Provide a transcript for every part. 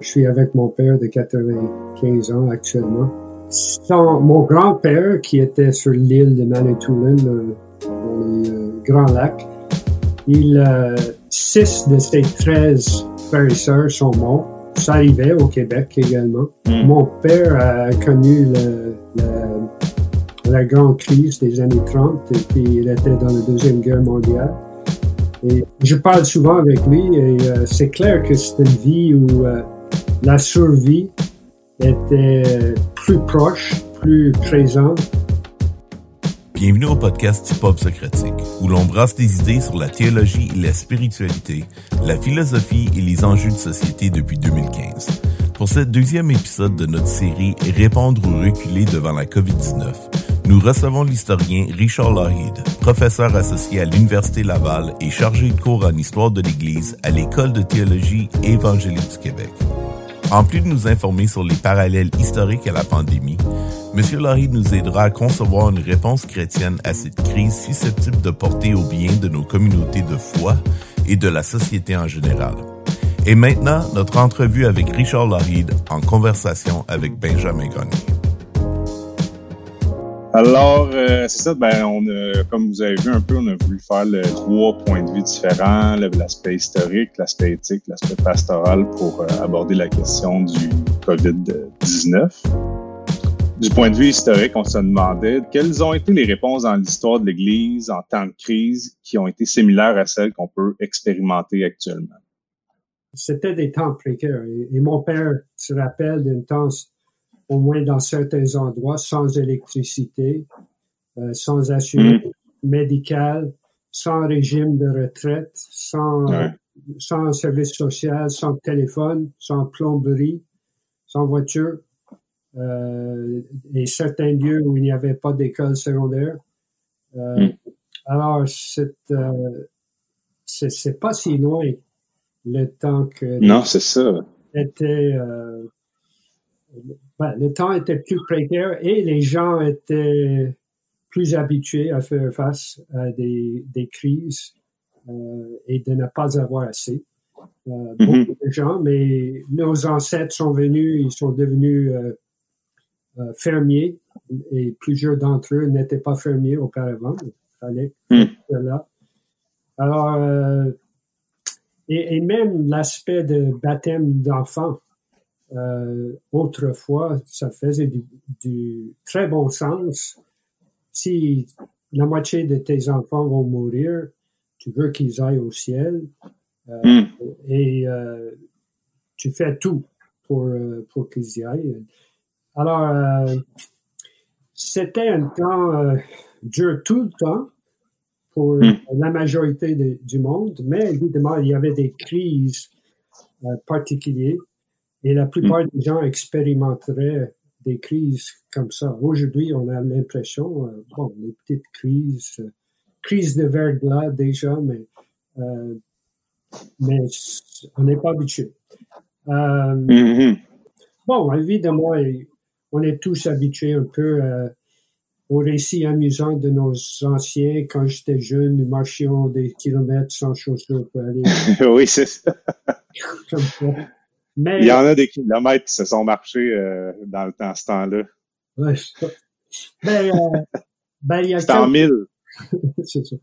Je suis avec mon père de 95 ans actuellement. Son, mon grand-père, qui était sur l'île de Manitoulin, euh, dans les euh, Grands Lacs, il, euh, six de ses 13 frères et sœurs sont morts. Ça arrivait au Québec également. Mm. Mon père a connu le, le- la grande crise des années 30 et puis il était dans la Deuxième Guerre mondiale. Et je parle souvent avec lui et euh, c'est clair que c'est une vie où euh, la survie était plus proche, plus présente. Bienvenue au podcast du Pop Socratique, où l'on brasse des idées sur la théologie et la spiritualité, la philosophie et les enjeux de société depuis 2015. Pour ce deuxième épisode de notre série Répondre ou reculer devant la COVID-19, nous recevons l'historien Richard Lougheed, professeur associé à l'Université Laval et chargé de cours en histoire de l'Église à l'École de théologie évangélique du Québec. En plus de nous informer sur les parallèles historiques à la pandémie, M. Lougheed nous aidera à concevoir une réponse chrétienne à cette crise susceptible de porter au bien de nos communautés de foi et de la société en général. Et maintenant, notre entrevue avec Richard Lougheed en conversation avec Benjamin Gagné. Alors, euh, c'est ça, ben, on a, comme vous avez vu un peu, on a voulu faire le, trois points de vue différents, l'aspect historique, l'aspect éthique, l'aspect pastoral pour euh, aborder la question du COVID-19. Du point de vue historique, on se demandait quelles ont été les réponses dans l'histoire de l'Église en temps de crise qui ont été similaires à celles qu'on peut expérimenter actuellement. C'était des temps précaires. Et, mon père se rappelle d'un temps, au moins dans certains endroits, sans électricité, euh, sans assurance médicale, sans régime de retraite, sans, Ouais. sans service social, sans téléphone, sans plomberie, sans voiture, euh, et certains lieux où il n'y avait pas d'école secondaire. Euh, Mm. Alors, c'est c'est pas si loin le temps que Non, c'est ça. était ben, le temps était plus précaire et les gens étaient plus habitués à faire face à des, des crises euh, et de ne pas avoir assez. Euh, beaucoup de gens, mais nos ancêtres sont venus, ils sont devenus euh, fermiers et plusieurs d'entre eux n'étaient pas fermiers auparavant. Il fallait Mm. cela. Alors, et, et même l'aspect de baptême d'enfants, euh, autrefois, ça faisait du, du très bon sens. Si la moitié de tes enfants vont mourir, tu veux qu'ils aillent au ciel euh, Mm. et euh, tu fais tout pour, pour qu'ils y aillent. Alors, c'était un temps dur tout le temps pour Mm. la majorité de- du monde, mais évidemment, il y avait des crises particulières et la plupart des gens expérimenteraient des crises comme ça. Aujourd'hui, on a l'impression, euh, bon, des petites crises, euh, crise de verglas déjà, mais, euh, mais on n'est pas habitué. Euh, Mhm. Bon, évidemment, on est tous habitués un peu euh, aux récits amusants de nos anciens. Quand j'étais jeune, nous marchions des kilomètres sans chaussures pour aller oui, c'est ça. comme ça. Mais, Il y en a des kilomètres qui se sont marchés euh, dans, le temps, ce temps-là. Ouais. Ben, euh, ben, il y a C'était en mille. c'est ça.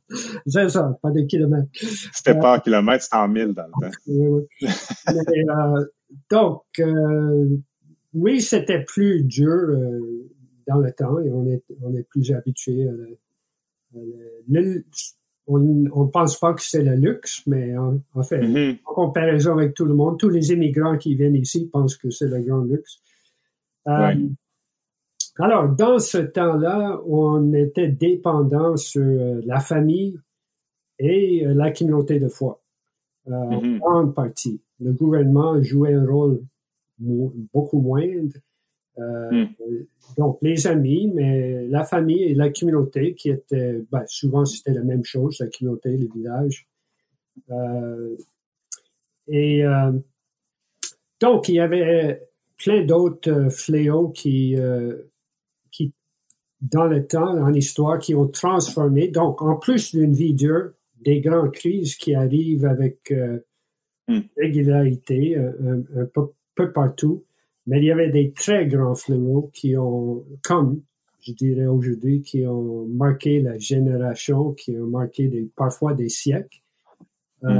C'est ça, pas des kilomètres. C'était pas en kilomètres, c'était en mille dans le temps. Oui, oui. Mais, euh, donc, euh, oui, c'était plus dur euh, dans le temps et on est, on est plus habitué. le- on ne pense pas que c'est le luxe, mais en, en fait, Mhm. en comparaison avec tout le monde, tous les immigrants qui viennent ici pensent que c'est le grand luxe. Euh. Alors, dans ce temps-là, on était dépendant sur euh, la famille et euh, la communauté de foi, euh, en Mhm. grande partie. Le gouvernement jouait un rôle mo- beaucoup moindre. Euh, Mm. Donc, les amis, mais la famille et la communauté qui étaient, ben, souvent c'était la même chose, la communauté, les villages. Euh, et euh, donc, il y avait plein d'autres euh, fléaux qui, euh, qui, dans le temps, en histoire, qui ont transformé. Donc, en plus d'une vie dure, des grandes crises qui arrivent avec euh, Mm. régularité, un, un- un peu peu partout, mais il y avait des très grands fléaux qui ont, comme je dirais aujourd'hui, qui ont marqué la génération, qui ont marqué des, parfois des siècles. Euh,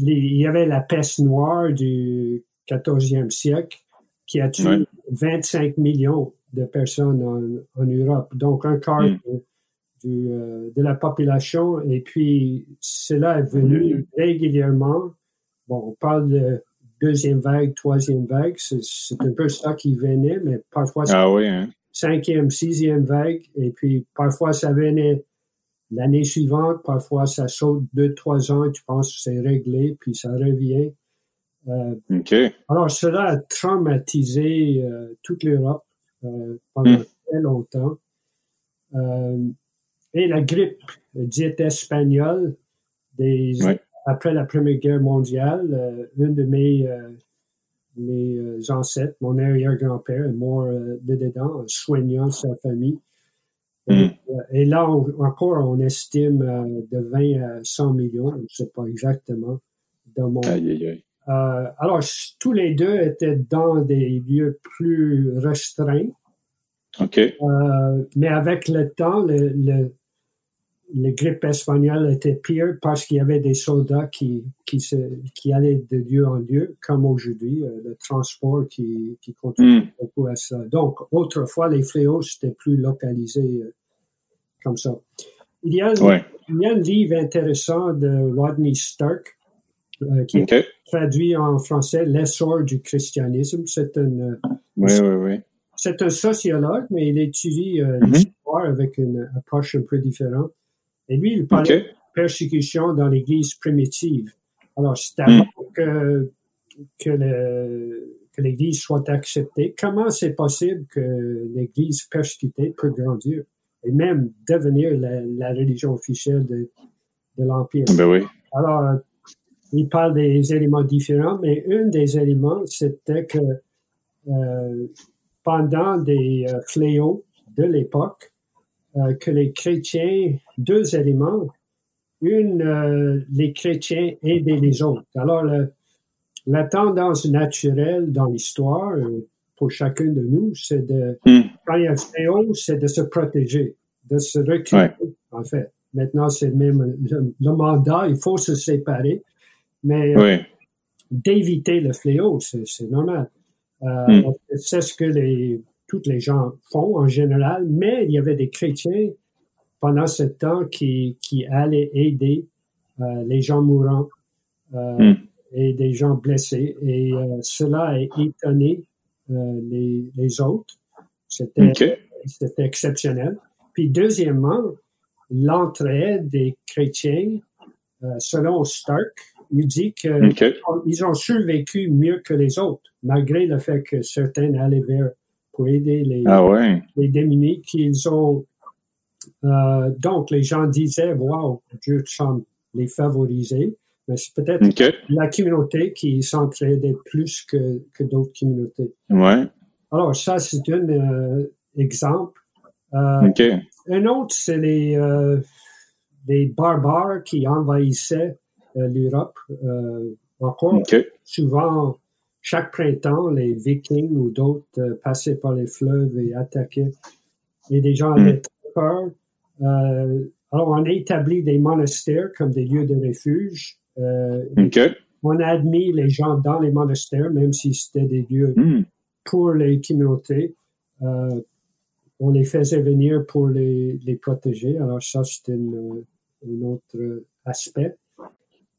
il y avait la peste noire du 14e siècle qui a tué 25 millions de personnes en, Europe, donc un quart hmm. euh, de, la population. Et puis, cela est venu régulièrement. Bon, on parle de deuxième vague, troisième vague, c'est un peu ça qui venait, mais parfois ah hein. cinquième, sixième vague, et puis parfois ça venait l'année suivante, parfois ça saute deux, trois ans, et tu penses que c'est réglé, puis ça revient. Euh, alors cela a traumatisé euh, toute l'Europe euh, pendant hmm. très longtemps. et la grippe dite espagnole des après la Première Guerre mondiale, euh, une de mes, euh, mes euh, ancêtres, mon arrière-grand-père, est mort de dedans en soignant sa famille. Et, hmm. là, encore, on estime de 20 à 100 millions, je ne sais pas exactement, dans mon... alors, tous les deux étaient dans des lieux plus restreints. OK. mais avec le temps, le, la grippe espagnole était pire parce qu'il y avait des soldats qui, qui, se, qui allaient de lieu en lieu, comme aujourd'hui, euh, le transport qui, qui contribue hmm. beaucoup à ça. Donc, autrefois, les fléaux, c'était plus localisé euh, comme ça. Il y, a, il y a un livre intéressant de Rodney Stark euh, qui est traduit en français L'essor du christianisme. C'est un, oui, oui, oui. c'est un sociologue, mais il étudie mm-hmm. l'histoire avec une approche un peu différente. Et lui, il parlait de persécution dans l'Église primitive. Alors, c'est avant hmm. que, que l'Église soit acceptée. Comment c'est possible que l'Église persécutée peut grandir et même devenir la, religion officielle de, l'Empire? Ben oui. Alors, il parle des éléments différents, mais un des éléments, c'était que euh, pendant des euh, fléaux de l'époque, euh, que les chrétiens, deux éléments. Une, euh, les chrétiens aidaient les autres. Alors, la tendance naturelle dans l'histoire, euh, pour chacun de nous, c'est de, hmm. quand il y a un fléau, c'est de se protéger, de se reculer, en fait. Maintenant, c'est même le, mandat, il faut se séparer, mais d'éviter le fléau, c'est normal. Hmm. C'est ce que les toutes les gens font en général, mais il y avait des chrétiens pendant ce temps qui, qui allaient aider euh, les gens mourants euh, hmm. et des gens blessés. Et euh, cela a étonné les, les, autres. C'était c'était exceptionnel. Puis deuxièmement, l'entraide des chrétiens, selon Stark, il dit qu'ils ont survécu mieux que les autres, malgré le fait que certains allaient vers pour aider les, ah les démunis qu'ils ont. Euh, donc, les gens disaient, wow, Dieu semble les favoriser, mais c'est peut-être la communauté qui s'entraidait plus que, que d'autres communautés. Ouais. Alors, ça, c'est un euh, exemple. Euh, un autre, c'est les, les barbares qui envahissaient l'Europe. encore, souvent chaque printemps, les Vikings ou d'autres euh, passaient par les fleuves et attaquaient. Et des gens avaient très peur. Euh, alors, on a établi des monastères comme des lieux de refuge. Euh, on a admis les gens dans les monastères, même si c'était des lieux hmm. pour les communautés. on les faisait venir pour les, les protéger. Alors, ça, c'était un autre aspect.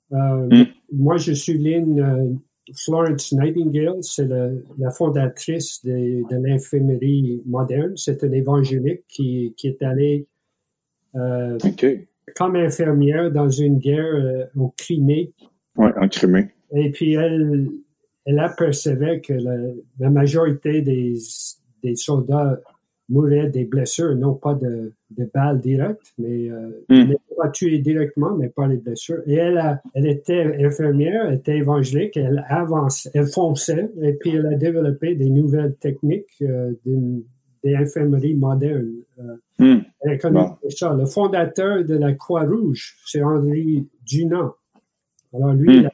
Hmm. Moi, je suis souligne Florence Nightingale, c'est la fondatrice de, l'infirmerie moderne. C'est une évangélique qui, qui est allée euh, comme infirmière dans une guerre euh, au Crimée. Oui, en Crimée. Et puis elle, elle apercevait que la, la majorité des, des soldats mouraient des blessures, non pas de, de balles directes, mais euh, hmm. pas tués directement, mais pas les blessures. Et elle, a, elle était infirmière, elle était évangélique, elle avançait, elle fonçait, et puis elle a développé des nouvelles techniques euh, des infirmeries modernes. Euh, hmm. Elle a ça. Le fondateur de la Croix-Rouge, c'est Henri Dunant. Alors lui, hmm. il a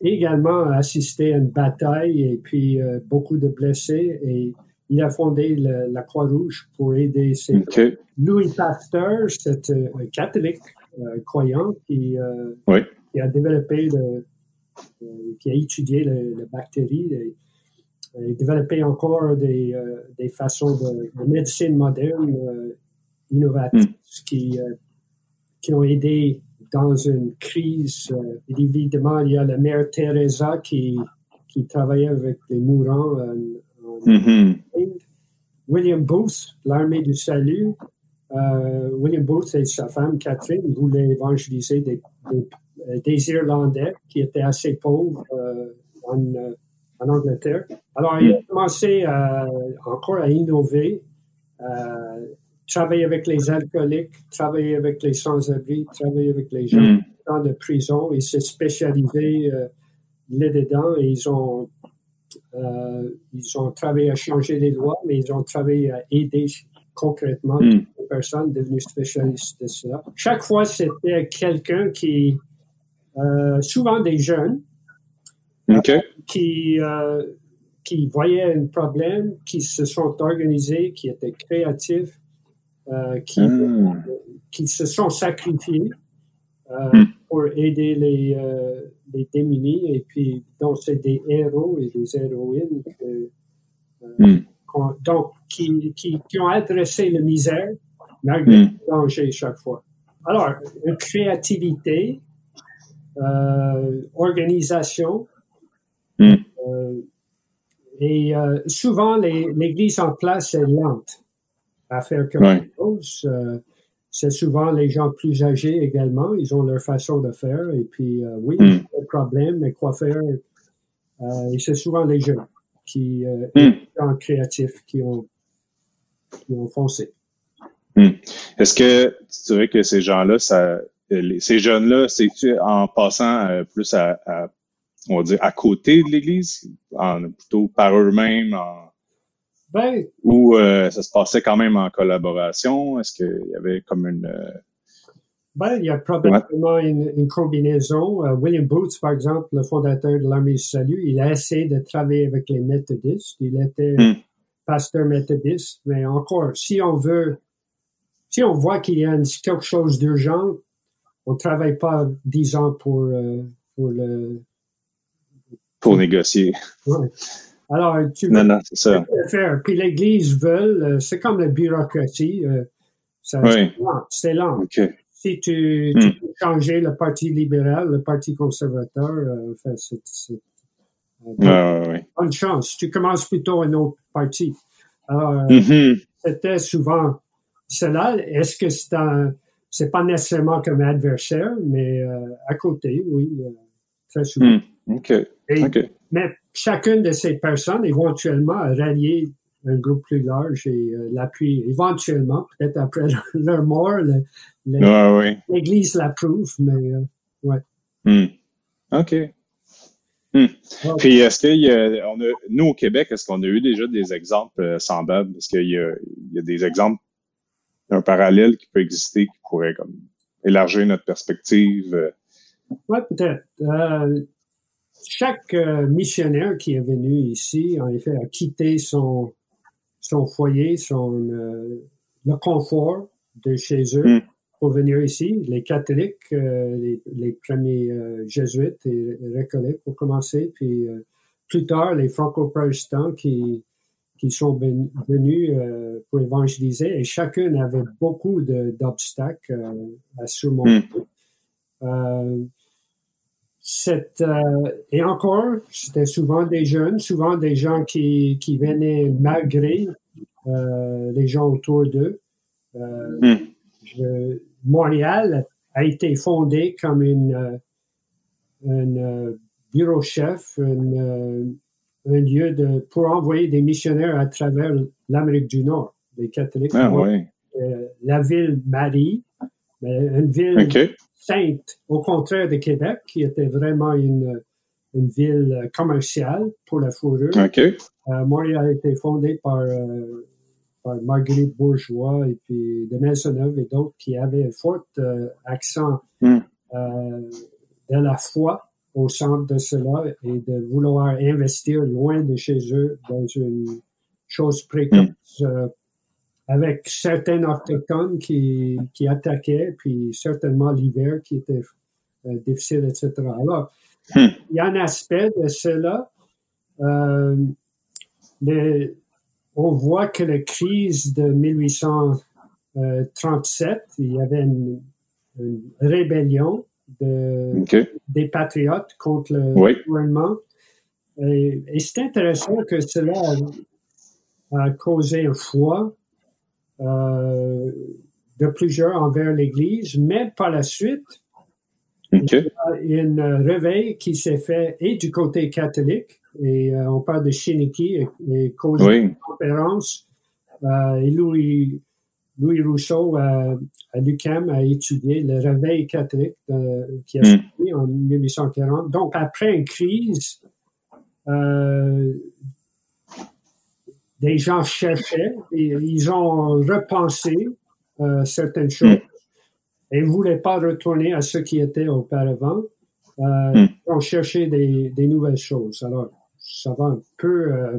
également assisté à une bataille et puis beaucoup de blessés et il a fondé la Croix-Rouge pour aider ces Louis Pasteur, c'est un catholique croyant qui, qui, a développé, le, qui a étudié la bactérie. Et, et développé encore des, des façons de, médecine moderne innovatrices mm. qui, qui ont aidé dans une crise. Euh, évidemment, il y a la mère Teresa qui, qui travaillait avec les mourants mm-hmm. William Booth, l'armée du salut. Euh, William Booth et sa femme Catherine voulaient évangéliser des, des, Irlandais qui étaient assez pauvres euh, en, en, Angleterre. Alors, il a commencé encore à innover travailler avec les alcooliques, travailler avec les sans-abri, travailler avec les gens mm. dans de prison. Ils s'est spécialisé euh, là-dedans et ils ont, euh, ils ont travaillé à changer les lois, mais ils ont travaillé à aider concrètement mm. les personnes devenues spécialistes de cela. Chaque fois, c'était quelqu'un qui, euh, souvent des jeunes, qui, qui voyaient un problème, qui se sont organisés, qui étaient créatifs, euh, qui, hmm. qui se sont sacrifiés euh, hmm. pour aider les, euh, les démunis. Et puis, donc, c'est des héros et des héroïnes hmm. donc, qui, qui, qui, ont adressé la misère malgré le danger chaque fois. Alors, une créativité, organisation, et souvent, l'Église en place est lente à faire quelque chose. Euh, c'est souvent les gens plus âgés également. Ils ont leur façon de faire. Et puis, euh, oui, mm. pas de problème, mais quoi faire? Euh, et c'est souvent les jeunes qui, mm. les gens créatifs qui ont, qui ont foncé. Mm. Est-ce que tu dirais que ces gens-là, ça, ces jeunes-là, c'est en passant plus à, à, on va dire, à côté de l'Église, en, plutôt par eux-mêmes, en, ben, Ou euh, ça se passait quand même en collaboration? Est-ce qu'il y avait comme une... Euh, ben, il y a probablement une, combinaison. Euh, William Booth, par exemple, le fondateur de l'Armée du Salut, il a essayé de travailler avec les méthodistes. Il était hmm. pasteur méthodiste. Mais encore, si on veut, si on voit qu'il y a quelque chose d'urgent, on ne travaille pas dix ans pour, pour le... Pour négocier. Alors, tu non, non, ça. faire. Puis l'Église veut, euh, c'est comme la bureaucratie. Euh, c'est lent. C'est lent. Si tu, tu hmm. peux changer le Parti libéral, le Parti conservateur, euh, enfin, c'est, bonne chance. Tu commences plutôt un autre parti. Alors, mm-hmm. c'était souvent cela. Est-ce que c'est un, c'est pas nécessairement comme adversaire, mais à côté, oui, très souvent. Hmm. OK. OK. Mais chacune de ces personnes éventuellement a rallié un groupe plus large et euh, l'appui éventuellement, peut-être après leur mort, l'Église l'approuve, mais euh, ouais. Hmm. OK. Hmm. Puis est-ce qu'il y a, nous au Québec, est-ce qu'on a eu déjà des exemples euh, semblables? Est-ce qu'il y a, il y a des exemples d'un parallèle qui peut exister qui pourrait comme élargir notre perspective? Oui, peut-être chaque euh, missionnaire qui est venu ici, en effet, a quitté son, son foyer, son, euh, le confort de chez eux hmm. pour venir ici. Les catholiques, euh, les, les, premiers jésuites et récollets pour commencer, puis plus tard, les franco-protestants qui, qui sont venus pour évangéliser et chacun avait beaucoup d'obstacles à surmonter. Hmm. Cette, euh, et encore, c'était souvent des jeunes, souvent des gens qui, qui venaient malgré euh, les gens autour d'eux. Euh, hmm. Montréal a été fondé comme une, un bureau-chef, un lieu de, pour envoyer des missionnaires à travers l'Amérique du Nord, les catholiques. Ah, la ville Marie, une ville sainte, au contraire de Québec, qui était vraiment une, une ville commerciale pour la fourrure. Euh, Montréal a été fondé par, euh, par Marguerite Bourgeois et puis de Maisonneuve et d'autres qui avaient un fort euh, accent hmm. de la foi au centre de cela et de vouloir investir loin de chez eux dans une chose précoce euh, avec certains autochtones qui, qui attaquaient, puis certainement l'hiver qui était euh, difficile, etc. Alors, Hmm. il y a un aspect de cela. Euh, le- on voit que la crise de 1837, il y avait une, une rébellion de, des patriotes contre le Oui. gouvernement. Et, et c'est intéressant que cela a, a causé un froid de plusieurs envers l'Église, mais par la suite, OK. une réveil qui s'est fait et du côté catholique, et euh, on parle de Chiniki et, et cause Oui. de conférence, euh, et Louis, Louis Rousseau euh, à l'UQAM a étudié le réveil catholique euh, qui a Mm. suivi en 1840. Donc, après une crise, euh, des gens cherchaient, et ils ont repensé euh, certaines choses et ne voulaient pas retourner à ce qui était auparavant. Euh, Mm. Ils ont cherché des, des nouvelles choses. Alors, ça va un peu euh,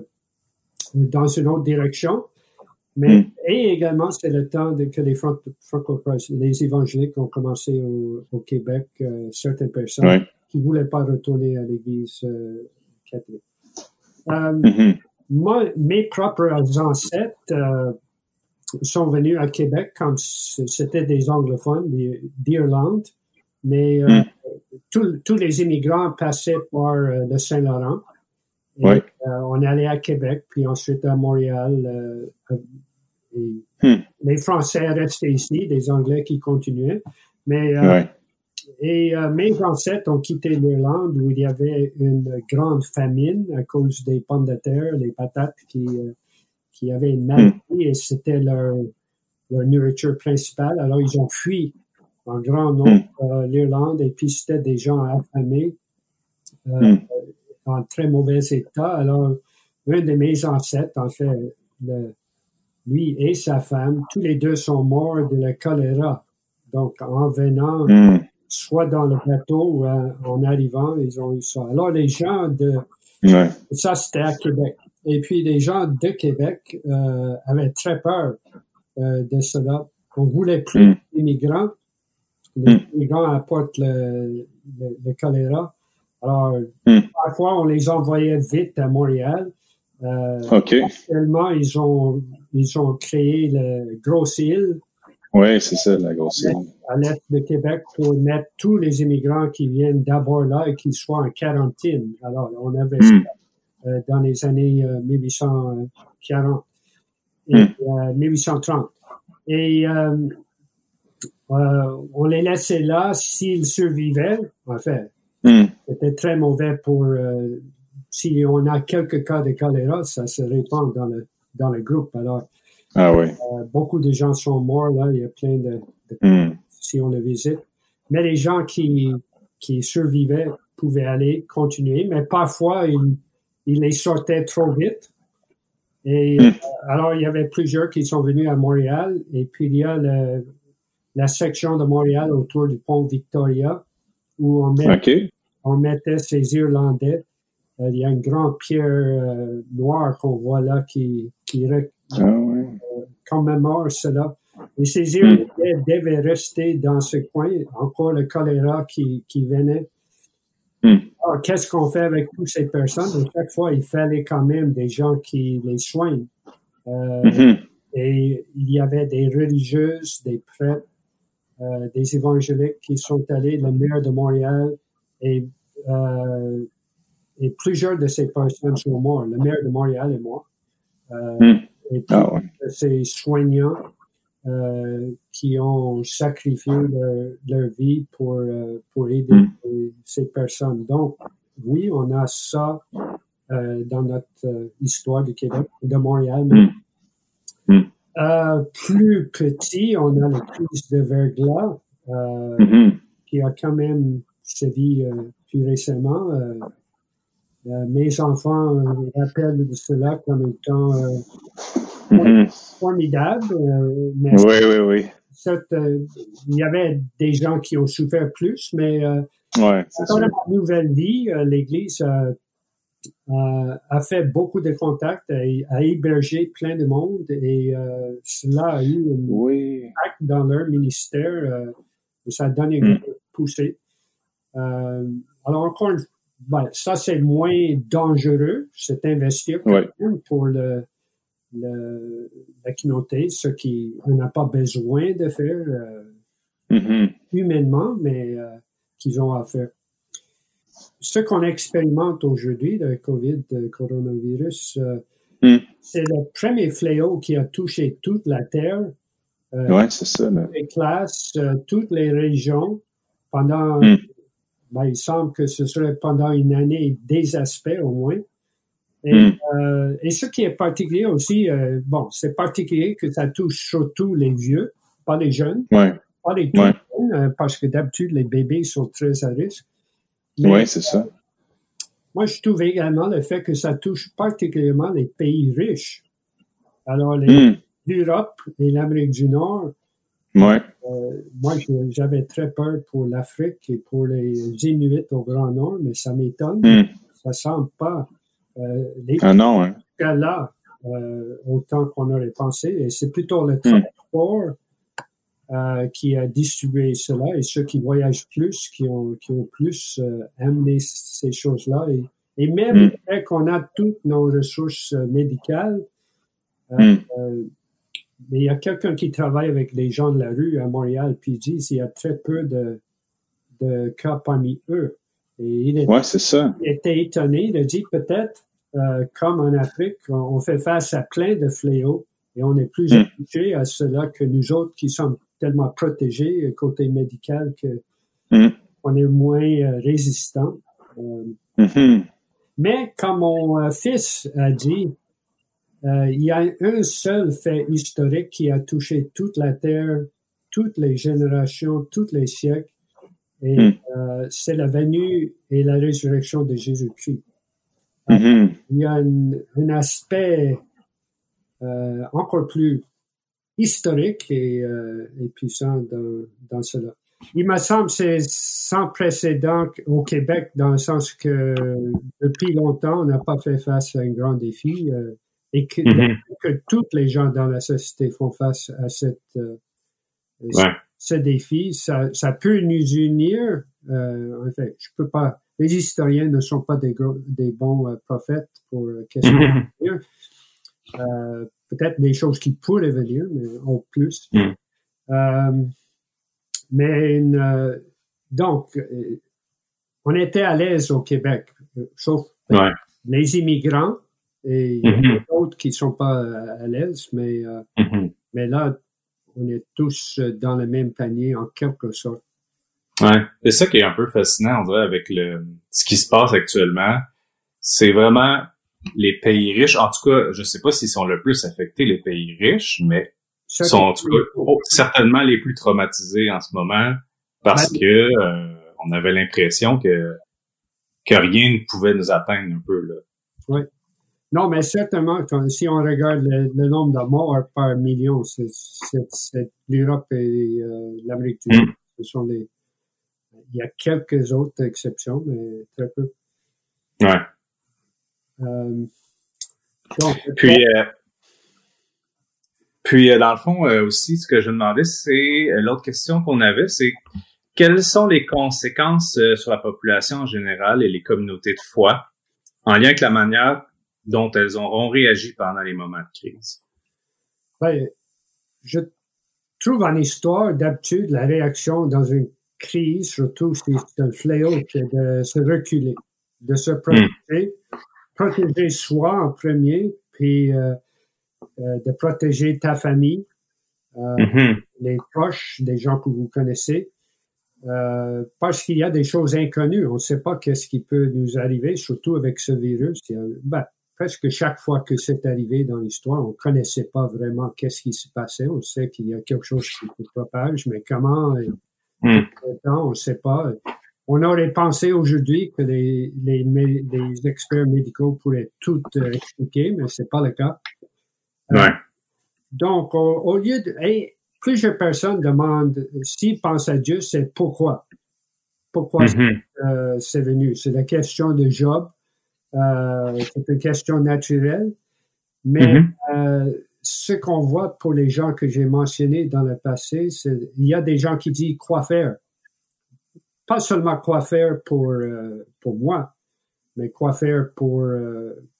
dans une autre direction. Mais, Mm. et également, c'est le temps de, que les franco les évangéliques ont commencé au, au Québec, euh, certaines personnes qui ne voulaient pas retourner à l'Église euh, catholique. Euh. Moi, mes propres ancêtres euh, sont venus à Québec comme c- c'était des anglophones d'Irlande, mais euh, Mm. tous- tous les immigrants passaient par euh, le Saint-Laurent. Ouais. euh, on allait à Québec, puis ensuite à Montréal. euh, et Hmm. Les Français restaient ici, des Anglais qui continuaient. Mais euh. Et euh, mes ancêtres ont quitté l'Irlande où il y avait une grande famine à cause des pommes de terre, les patates qui, euh, qui avaient une maladie et c'était leur, leur nourriture principale. Alors ils ont fui en grand nombre euh, l'Irlande et puis c'était des gens affamés euh, Mm. en très mauvais état. Alors un de mes ancêtres, en fait, le- lui et sa femme, tous les deux sont morts de la choléra. Donc en venant. Soit dans le bateau ou en, en arrivant, ils ont eu ça. Alors, les gens de, Ouais. ça c'était à Québec. Et puis, les gens de Québec euh, avaient très peur euh, de cela. On voulait plus Mm. d'immigrants. Les Mm. immigrants apportent le, le, le choléra. Alors, Mm. parfois, on les envoyait vite à Montréal. Euh, OK. Actuellement, ils ont, ils ont créé le Grosse Île Oui, c'est ça, la grosse île. à l'est de Québec pour mettre tous les immigrants qui viennent d'abord là et qui soient en quarantaine. Alors, on avait Mm. ça euh, dans les années euh, 1840 et Mm. euh, 1830. Et euh, euh, on les laissait là s'ils survivaient. En fait, Mhm. c'était très mauvais pour... euh, si on a quelques cas de choléra, ça se répand dans le, dans le groupe. Alors, Ah oui. euh, beaucoup de gens sont morts là. Il y a plein de, de Mhm. si on le visite. Mais les gens qui, qui survivaient pouvaient aller continuer, mais parfois, ils, ils les sortaient trop vite. Et Mm. euh, alors, il y avait plusieurs qui sont venus à Montréal, et puis il y a le- la section de Montréal autour du pont Victoria, où on, met- OK. on mettait ces Irlandais. Euh, il y a une grande pierre euh, noire qu'on voit là qui, qui Ah ouais. Commémore cela. Et ces Irlandais devaient rester dans ce coin, encore le choléra qui, qui venait. Hmm. Alors, qu'est-ce qu'on fait avec toutes ces personnes? À chaque fois, il fallait quand même des gens qui les soignent. Euh, Mhm. et il y avait des religieuses, des prêtres, euh, des évangéliques qui sont allés, le maire de Montréal, et, euh, et plusieurs de ces personnes sont morts. Le maire de Montréal est mort. Hmm. Et puis, Ah ouais. ces soignants euh, qui ont sacrifié leur, leur vie pour, euh, pour aider Mm. euh, ces personnes. Donc, oui, on a ça euh, dans notre histoire du Québec, de Montréal. Mm. Mm. Euh, plus petit, on a la crise de verglas qui a quand même sévi plus récemment. Euh, mes enfants euh, rappellent de cela comme étant euh, Mhm. formidable, euh, mais Oui, oui, oui. il y avait des gens qui ont souffert plus, mais Ouais, dans la nouvelle vie, l'Église a, fait beaucoup de contacts, a, a hébergé plein de monde et euh, cela a eu un Oui. impact dans leur ministère. euh, ça a donné Mm. une poussée. Euh, alors encore une ben, ça c'est moins dangereux, c'est investir quand Ouais. même pour le, le- la communauté, ce qui on n'a pas besoin de faire euh, Mhm. humainement, mais euh, qu'ils ont à faire. Ce qu'on expérimente aujourd'hui, le COVID, le coronavirus, euh, Mm. c'est le premier fléau qui a touché toute la Terre, c'est ça. Là. les classes, toutes les régions, pendant, Mm. Ben, il semble que ce serait pendant une année des aspects au moins. Et, Mm. euh, et ce qui est particulier aussi, euh, bon, c'est particulier que ça touche surtout les vieux, pas les jeunes, Ouais. pas les tout Ouais. jeunes, euh, parce que d'habitude, les bébés sont très à risque. Ouais, c'est ça. Moi, je trouve également le fait que ça touche particulièrement les pays riches. Alors, Mm. l'Europe et l'Amérique du Nord, Ouais. euh, moi, j'avais très peur pour l'Afrique et pour les Inuits au Grand Nord, mais ça m'étonne. Mm. Ça semble pas euh, les Ah non, hein. cas là euh, autant qu'on aurait pensé. Et c'est plutôt le Mm. transport qui a distribué cela et ceux qui voyagent plus, qui ont, qui ont plus amené ces choses-là. Et, et même Mm. après qu'on a toutes nos ressources médicales, euh, mais il y a quelqu'un qui travaille avec les gens de la rue à Montréal, puis il dit qu'il y a très peu de, de cas parmi eux. Et il, Ouais, ça. il était étonné, il a dit peut-être, euh, comme en Afrique, on, on fait face à plein de fléaux et on est plus Mm. habitué à cela que nous autres qui sommes tellement protégés côté médical que Mm. on est moins euh, résistants. Euh, Mhm. mais comme mon euh, fils a dit, euh, il y a un seul fait historique qui a touché toute la Terre, toutes les générations, tous les siècles, et Mm. euh, c'est la venue et la résurrection de Jésus-Christ. Mhm. Il y a un, un aspect euh, encore plus historique et, euh, et puissant dans, dans cela. Il me semble que c'est sans précédent au Québec dans le sens que depuis longtemps, on n'a pas fait face à un grand défi euh, et que, Mhm. que toutes les gens dans la société font face à cette, euh, Ouais. ce défi. Ça, ça peut nous unir. Euh, en fait, je peux pas. Les historiens ne sont pas des, gros, des bons euh, prophètes pour euh, qu'est-ce qui va venir. Euh, Peut-être des choses qui pourraient venir, mais au plus. Mm. Euh, mais euh, donc, euh, on était à l'aise au Québec, euh, sauf Ouais. les immigrants et il y a Mhm. d'autres qui sont pas euh, à l'aise, mais euh, Mhm. mais là, on est tous euh, dans le même panier en quelque sorte. Ouais. C'est ça qui est un peu fascinant, on dirait, avec le ce qui se passe actuellement. C'est vraiment les pays riches. En tout cas, je sais pas s'ils sont le plus affectés, les pays riches, mais Ça, sont en tout cas oh, certainement les plus traumatisés en ce moment parce Ben- que euh, on avait l'impression que que rien ne pouvait nous atteindre un peu là. Non, mais certainement, quand, si on regarde le, le nombre de morts par million, c'est l'Europe et euh, l'Amérique du Nord. Ce sont les. Il y a quelques autres exceptions, mais très peu. Ouais. Euh, donc, Puis, euh, puis dans le fond aussi, ce que je demandais, c'est l'autre question qu'on avait, c'est quelles sont les conséquences sur la population en général et les communautés de foi en lien avec la manière dont elles auront réagi pendant les moments de crise. ben, je trouve en histoire, d'habitude, la réaction dans une crise, surtout si c'est un fléau, c'est de se reculer, de se protéger, protéger soi en premier, puis euh, euh, de protéger ta famille, euh, Mhm. les proches, des gens que vous connaissez, euh, parce qu'il y a des choses inconnues. On ne sait pas qu'est-ce qui peut nous arriver, surtout avec ce virus. Ben, presque chaque fois que c'est arrivé dans l'histoire, on connaissait pas vraiment qu'est-ce qui se passait. On sait qu'il y a quelque chose qui se propage, mais comment, et, Mm. temps, on ne sait pas. On aurait pensé aujourd'hui que les, les, mé- les experts médicaux pourraient tout euh, expliquer, mais c'est pas le cas. Euh, donc, au, au lieu de... hey, plusieurs personnes demandent, s'ils pensent à Dieu, c'est pourquoi? pourquoi mm-hmm. c'est venu? C'est la question de Job. C'est une question naturelle. Mais mm-hmm. ce qu'on voit pour les gens que j'ai mentionnés dans le passé, c'est il y a des gens qui disent quoi faire. Pas seulement quoi faire pour, pour moi, mais quoi faire pour,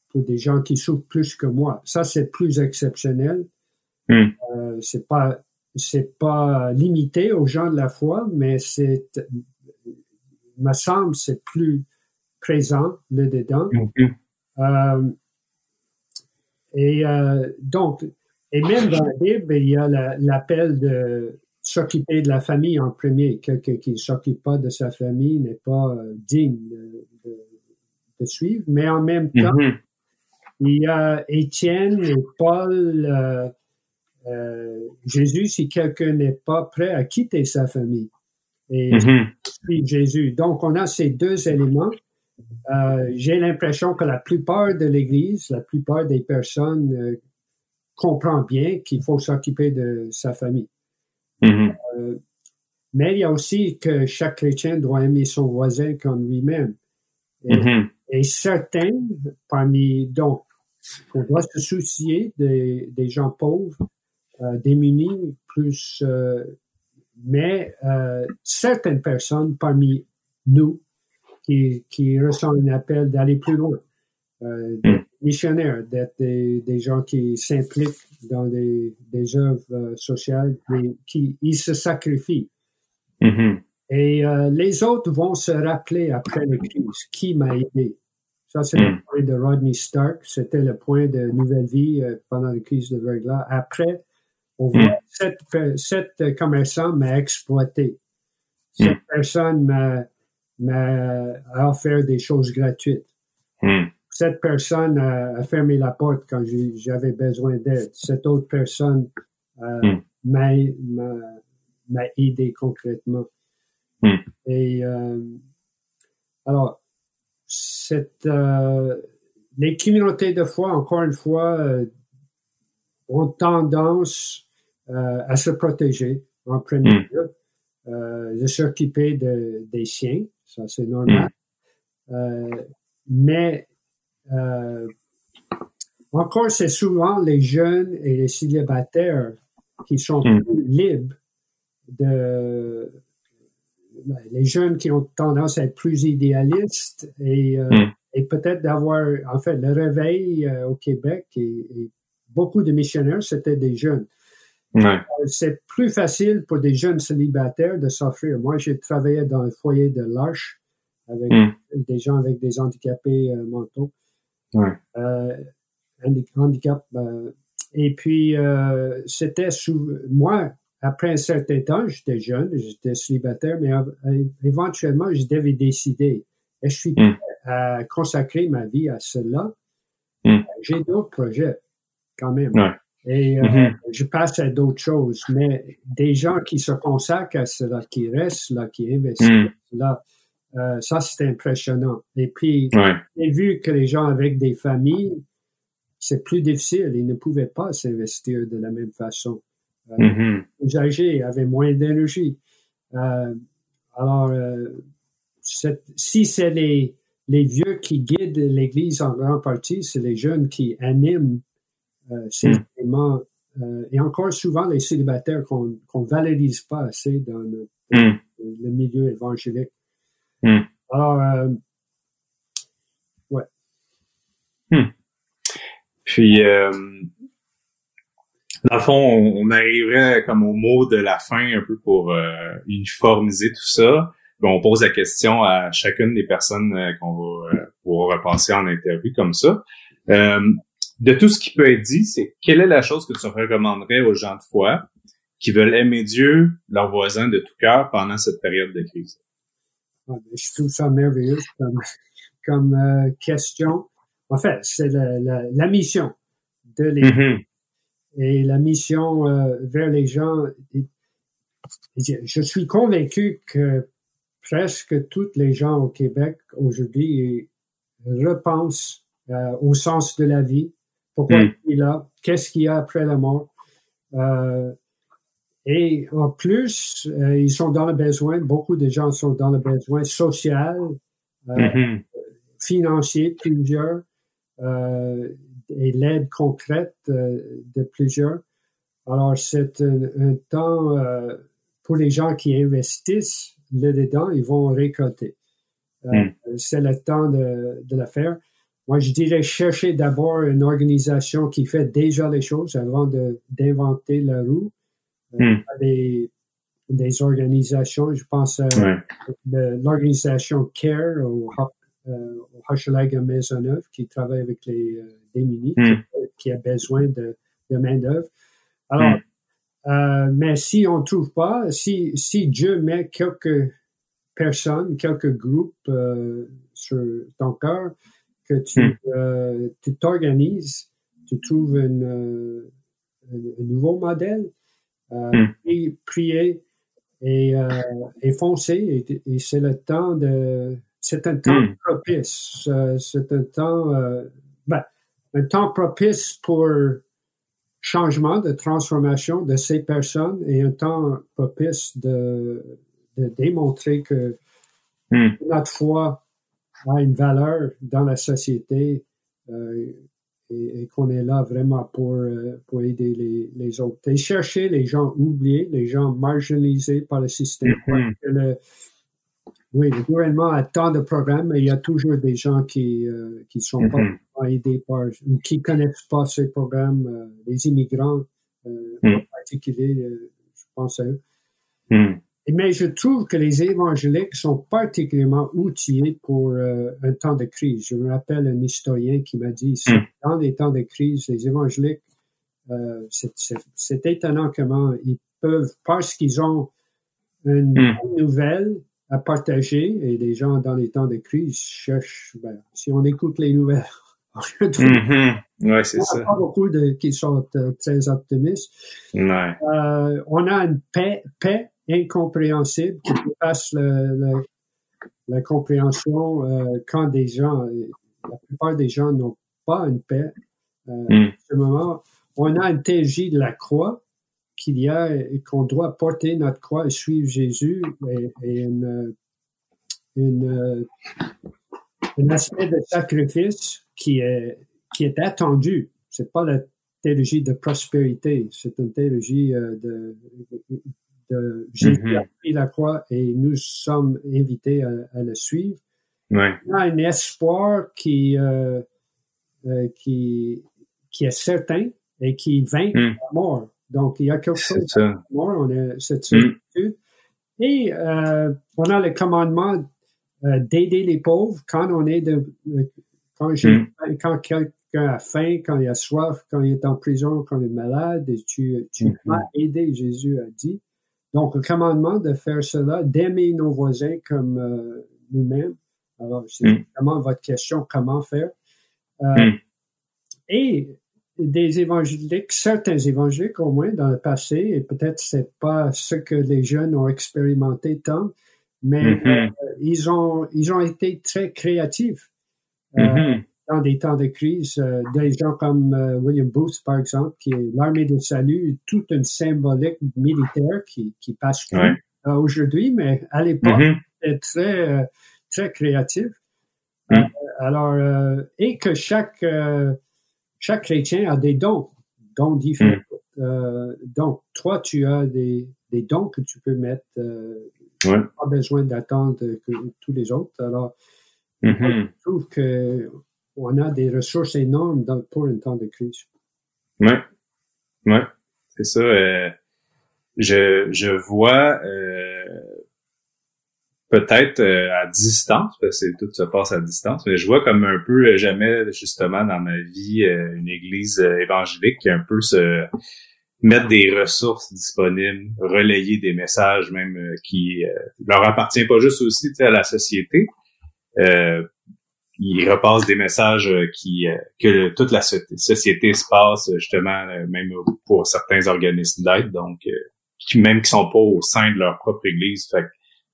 pour des gens qui souffrent plus que moi. Ça, c'est plus exceptionnel. Hmm. Euh, c'est pas c'est pas limité aux gens de la foi, mais c'est me semble c'est plus présent le dedans. Hmm. Euh, et euh, donc et même dans la Bible, il y a l'appel de s'occuper de la famille en premier. Quelqu'un qui ne s'occupe pas de sa famille n'est pas digne de, suivre. Mais en même temps, hmm. il y a Étienne et Paul euh, Jésus, si quelqu'un n'est pas prêt à quitter sa famille. Et mm Jésus. Donc, on a ces deux éléments. Euh, j'ai l'impression que la plupart de l'Église, la plupart des personnes euh, comprend bien qu'il faut s'occuper de sa famille. Mm-hmm. Euh, mais il y a aussi que chaque chrétien doit aimer son voisin comme lui-même. Et, mm-hmm. et, certains parmi, donc, on doit se soucier des, des gens pauvres, euh, démunis, plus, mais certaines personnes parmi nous qui, qui ressentent un appel d'aller plus loin, des hmm. missionnaires, d'être des, gens qui s'impliquent dans des, des œuvres sociales, mais qui ils se sacrifient. Mm-hmm. Et les autres vont se rappeler après la crise qui m'a aidé. Ça, c'est le hmm. point de Rodney Stark. C'était le point de Nouvelle Vie pendant la crise de Verglas. Après, on voit mm. cette, commerçant m'a exploité. Cette mm. personne m'a, offert des choses gratuites. Mm. Cette personne a, fermé la porte quand j'avais besoin d'aide. Cette autre personne euh, m'a, m'a, aidé concrètement. Et euh, alors, cette, euh, les communautés de foi, encore une fois, ont tendance euh, à se protéger en premier hmm. lieu, euh, de s'occuper de, des siens, ça c'est normal. Hmm. Euh, mais encore, c'est souvent les jeunes et les célibataires qui sont hmm. plus libres de ben, les jeunes qui ont tendance à être plus idéalistes et, et peut-être d'avoir, en fait, le réveil au Québec et, et, beaucoup de missionnaires, c'était des jeunes. Euh, c'est plus facile pour des jeunes célibataires de s'offrir. Moi, j'ai travaillé dans un foyer de l'Arche avec hmm. des gens avec des handicapés euh, mentaux. Ouais. Euh, handicap. et puis, c'était sous moi, après un certain temps, j'étais jeune, j'étais célibataire, mais éventuellement, je devais décider. Et je suis prêt à consacrer ma vie à cela? Hmm. J'ai d'autres projets, quand même. Ouais. Et euh, mm-hmm. je passe à d'autres choses. Mais des gens qui se consacrent à cela, qui restent là, qui investissent mm. là, euh, ça c'est impressionnant. Et puis, ouais. j'ai vu que les gens avec des familles, c'est plus difficile. Ils ne pouvaient pas s'investir de la même façon. Euh, mm-hmm. Les âgés avaient moins d'énergie. Euh, alors, si c'est les, les vieux qui guident l'Église en grande partie, c'est les jeunes qui animent c'est mm. euh, et encore souvent les célibataires qu'on qu'on valorise pas assez dans le, mm. milieu évangélique. Mm. Alors, euh, ouais. Puis, euh, dans le fond, on, arriverait comme au mot de la fin un peu pour uniformiser tout ça. on pose la question à chacune des personnes qu'on va pouvoir repasser en interview comme ça. De tout ce qui peut être dit, c'est quelle est la chose que tu recommanderais aux gens de foi qui veulent aimer Dieu, leurs voisins de tout cœur pendant cette période de crise? Ben, je trouve ça merveilleux comme, euh, question. En fait, c'est la, mission de l'Église. Mm-hmm. Et la mission euh, vers les gens. Je suis convaincu que presque tous les gens au Québec aujourd'hui repensent euh, au sens de la vie, pourquoi mm. il est là? Qu'est-ce qu'il y a après la mort? Euh, Et en plus, euh, ils sont dans le besoin, beaucoup de gens sont dans le besoin social, euh, mm-hmm. financier, plusieurs, euh, et l'aide concrète de plusieurs. Alors, c'est un, temps pour les gens qui investissent là-dedans, ils vont récolter. Mm. C'est le temps de, de le faire. Moi, je dirais chercher d'abord une organisation qui fait déjà les choses avant d'inventer la roue. Euh, hmm. des, des, organisations, je pense à l'organisation CARE au, euh, au Maisonneuve qui travaille avec les euh, démunis, hmm. qui, a besoin de, de main-d'œuvre. Alors, hmm. euh, mais si on ne trouve pas, si, si Dieu met quelques personnes, quelques groupes euh, sur ton cœur, que tu euh, t'organises, tu trouves une, un nouveau modèle, euh, hmm. prier et, euh, et foncer. Et, c'est le temps de. C'est un temps hmm. propice. Euh, c'est un temps. Ben, un temps propice pour changement, de transformation de ces personnes et un temps propice de, de démontrer que hmm. notre foi a une valeur dans la société. Euh, et, qu'on est là vraiment pour, euh, pour aider les, les autres. Et chercher les gens oubliés, les gens marginalisés par le système. Mm-hmm. oui, le gouvernement a tant de programmes, mais il y a toujours des gens qui euh, qui sont mm-hmm. pas aidés par ou qui connaissent pas ces programmes. Euh, les immigrants, euh, en mm. particulier, je pense à eux. Mais je trouve que les évangéliques sont particulièrement outillés pour euh, un temps de crise. Je me rappelle un historien qui m'a dit, mm. dans des temps de crise, les évangéliques, euh, c'est étonnant comment ils peuvent, parce qu'ils ont une mm. nouvelle à partager, et les gens dans les temps de crise cherchent, ben, si on écoute les nouvelles, mm -hmm. ouais, c'est ça. pas beaucoup de, qui sont euh, très optimistes. Ouais. Euh, on a une paix, paix incompréhensible qui dépasse la compréhension euh, quand des gens, la plupart des gens n'ont pas une paix. Euh, mm. ce moment, on a une théologie de la croix qu'il y a et qu'on doit porter notre croix et suivre Jésus et, une, une, un aspect de sacrifice qui est, qui est attendu. C'est pas la théologie de prospérité, c'est une théologie euh, de, de Jésus a pris la croix et nous sommes invités à, le suivre. Ouais. On a un espoir qui, euh, euh, qui, qui est certain et qui vainc mm. la mort. Donc, il y a quelque chose de la mort, on a cette mm. certitude. Et euh, on a le commandement euh, d'aider les pauvres quand on est de, quand, mm. quand quelqu'un a faim, quand il a soif, quand il est en prison, quand il est malade, et tu, tu mm-hmm. m'as aidé, Jésus a dit. Donc, le commandement de faire cela, d'aimer nos voisins comme euh, nous-mêmes. Alors, c'est mm. vraiment votre question, comment faire? Euh, mm. Et des évangéliques, certains évangéliques au moins dans le passé, et peut-être c'est pas ce que les jeunes ont expérimenté tant, mais mm-hmm. euh, ils ont ils ont été très créatifs. Dans des temps de crise, euh, des gens comme euh, William Booth, par exemple, qui est l'armée de salut, toute une symbolique militaire qui, qui passe plus euh, aujourd'hui, mais à l'époque, c'était très, très créatif. Mm. alors, et que chaque, chaque chrétien a des dons, dons différents. Mm. donc, toi, tu as des, des dons que tu peux mettre. Ouais. Pas besoin d'attendre que tous les autres. Alors, mm-hmm. je trouve que on a des ressources énormes pour un temps de crise. Oui, ouais, c'est ça. Euh, je, je vois euh, peut-être euh, à distance, parce que tout se passe à distance, mais je vois comme un peu jamais justement dans ma vie une église évangélique qui un peu se mettre des ressources disponibles, relayer des messages même qui leur appartient pas juste aussi à la société, il repasse des messages euh, qui euh, que toute la société se passe justement euh, même pour certains organismes d'aide donc qui même qui sont pas au sein de leur propre église. Fait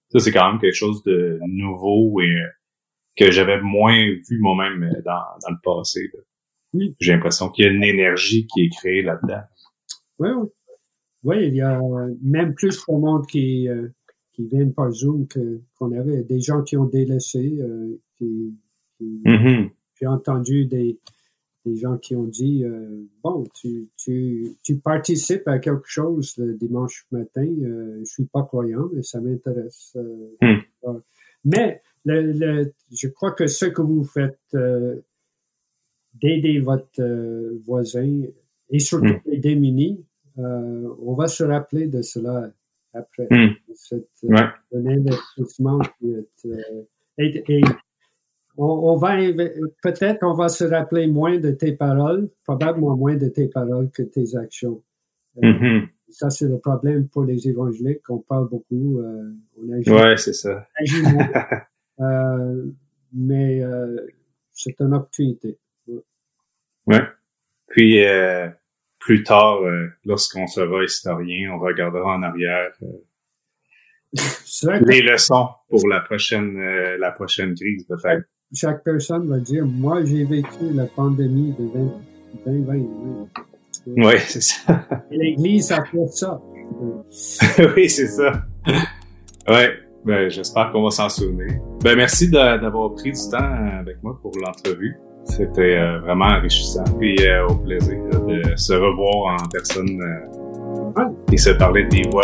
ça c'est quand même quelque chose de nouveau et que j'avais moins vu moi-même dans, dans le passé j'ai l'impression qu'il y a une énergie qui est créée là-dedans. Oui oui. Oui, il y a même plus de monde qui, euh, qui viennent par Zoom qu'on avait. Des gens qui ont délaissé, euh, qui, mm-hmm. j'ai entendu des, des gens qui ont dit euh, bon, tu, tu, tu participes à quelque chose le dimanche matin, euh, je suis pas croyant, mais ça m'intéresse. Mm. Mais le, le, je crois que ce que vous faites, d'aider votre voisin et surtout Mm. les démunis, euh, on va se rappeler de cela après. Mm. C'est Ouais. un investissement qui est, euh, et, et on, on va peut-être on va se rappeler moins de tes paroles, probablement moins de tes paroles que tes actions. Euh, Mhm. Ça c'est le problème pour les évangéliques. On parle beaucoup, euh, on agit, Ouais, c'est ça. on agit moins. Euh, mais euh, c'est une opportunité. Ouais. Puis euh, plus tard, euh, lorsqu'on sera historien, on regardera en arrière euh, les leçons pour la prochaine euh, la prochaine crise peut-être. Chaque personne va dire, moi, j'ai vécu la pandémie de 20, 2020. Ouais, c'est ça. Et l'Église a fait ça. oui, c'est ça. Ouais. Ben, j'espère qu'on va s'en souvenir. Ben, merci d'avoir pris du temps avec moi pour l'entrevue. C'était euh, vraiment enrichissant. Puis euh, au plaisir de se revoir en personne euh, et se parler des voix.